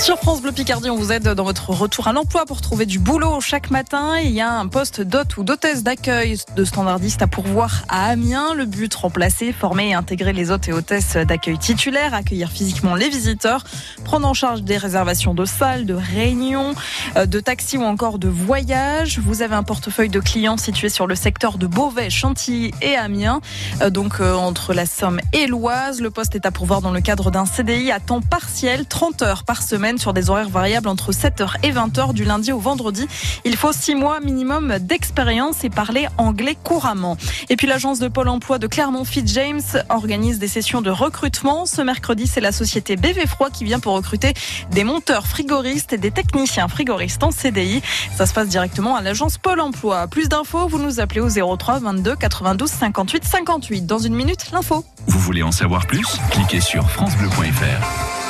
Sur France Bleu Picardie, on vous aide dans votre retour à l'emploi pour trouver du boulot chaque matin. Il y a un poste d'hôte ou d'hôtesse d'accueil de standardiste à pourvoir à Amiens. Le but, remplacer, former et intégrer les hôtes et hôtesses d'accueil titulaires, accueillir physiquement les visiteurs, prendre en charge des réservations de salles, de réunions, euh, de taxis ou encore de voyages. Vous avez un portefeuille de clients situé sur le secteur de Beauvais, Chantilly et Amiens, euh, donc euh, entre la Somme et l'Oise. Le poste est à pourvoir dans le cadre d'un CDI à temps partiel, 30 heures par semaine sur des horaires variables entre 7h et 20h du lundi au vendredi. Il faut 6 mois minimum d'expérience et parler anglais couramment. Et puis l'agence de Pôle emploi de Clermont Fit James organise des sessions de recrutement. Ce mercredi, c'est la société BV Froid qui vient pour recruter des monteurs frigoristes et des techniciens frigoristes en CDI. Ça se passe directement à l'agence Pôle emploi. Plus d'infos, vous nous appelez au 03 22 92 58 58. Dans une minute, l'info. Vous voulez en savoir plus? Cliquez sur francebleu.fr.